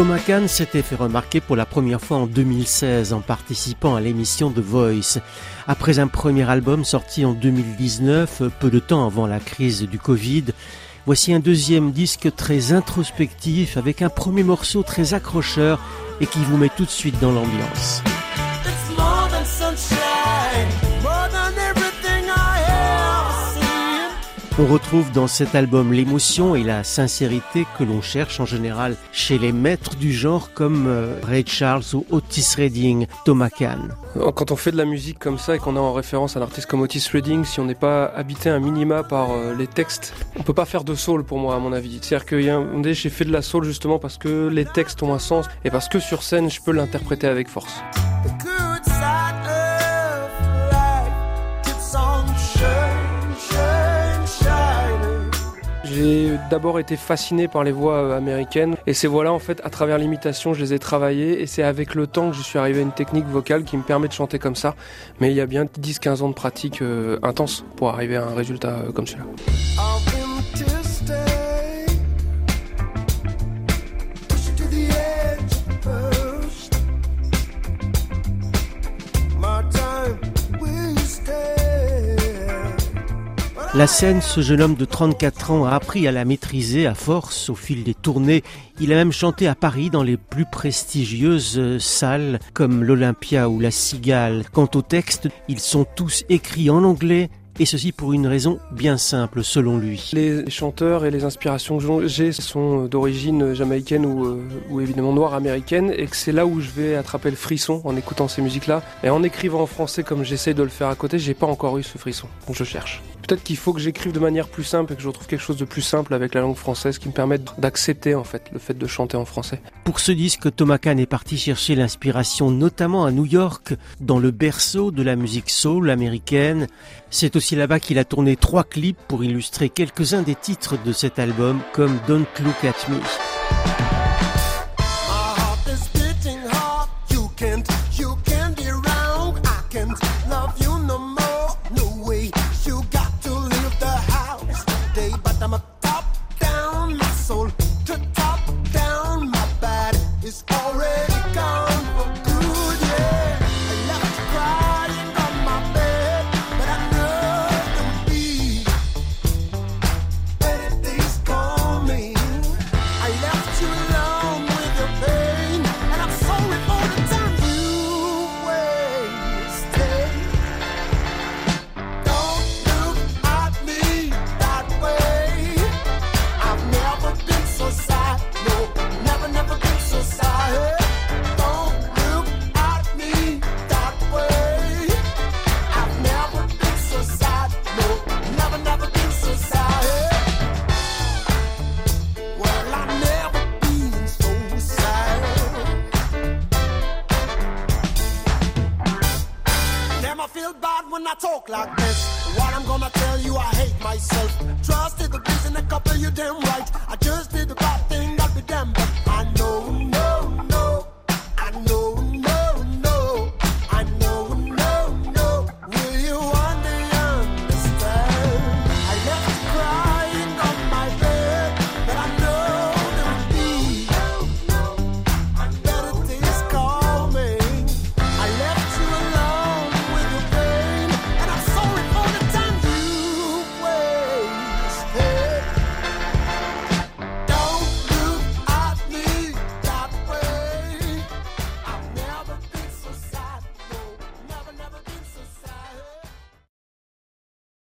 Thomas Kahn s'était fait remarquer pour la première fois en 2016 en participant à l'émission The Voice. Après un premier album sorti en 2019, peu de temps avant la crise du Covid, voici un deuxième disque très introspectif avec un premier morceau très accrocheur et qui vous met tout de suite dans l'ambiance. On retrouve dans cet album l'émotion et la sincérité que l'on cherche en général chez les maîtres du genre comme euh, Ray Charles ou Otis Redding, Thomas Kahn. Quand on fait de la musique comme ça et qu'on a en référence un artiste comme Otis Redding, si on n'est pas habité un minima par euh, les textes, on peut pas faire de soul pour moi à mon avis. C'est-à-dire que y a un, j'ai fait de la soul justement parce que les textes ont un sens et parce que sur scène je peux l'interpréter avec force. D'abord été fasciné par les voix euh, américaines et ces voix-là, en fait, à travers l'imitation, je les ai travaillées et c'est avec le temps que je suis arrivé à une technique vocale qui me permet de chanter comme ça. Mais il y a bien 10-15 ans de pratique euh, intense pour arriver à un résultat euh, comme celui-là. La scène, ce jeune homme de 34 ans a appris à la maîtriser à force au fil des tournées. Il a même chanté à Paris dans les plus prestigieuses euh, salles comme l'Olympia ou la Cigale. Quant aux textes, ils sont tous écrits en anglais et ceci pour une raison bien simple selon lui. Les chanteurs et les inspirations que j'ai sont d'origine jamaïcaine ou, euh, ou, évidemment noire américaine et que c'est là où je vais attraper le frisson en écoutant ces musiques-là. Et en écrivant en français comme j'essaie de le faire à côté, j'ai pas encore eu ce frisson. Donc je cherche. Peut-être qu'il faut que j'écrive de manière plus simple et que je retrouve quelque chose de plus simple avec la langue française qui me permette d'accepter en fait le fait de chanter en français. Pour ce disque, Thomas Kahn est parti chercher l'inspiration notamment à New York, dans le berceau de la musique soul américaine. C'est aussi là-bas qu'il a tourné trois clips pour illustrer quelques-uns des titres de cet album, comme Don't Look at Me. Talk like this. What I'm gonna tell you, I hate myself. Trusted the reason a couple you damn right. I just did the bad thing, I'll be damned, but I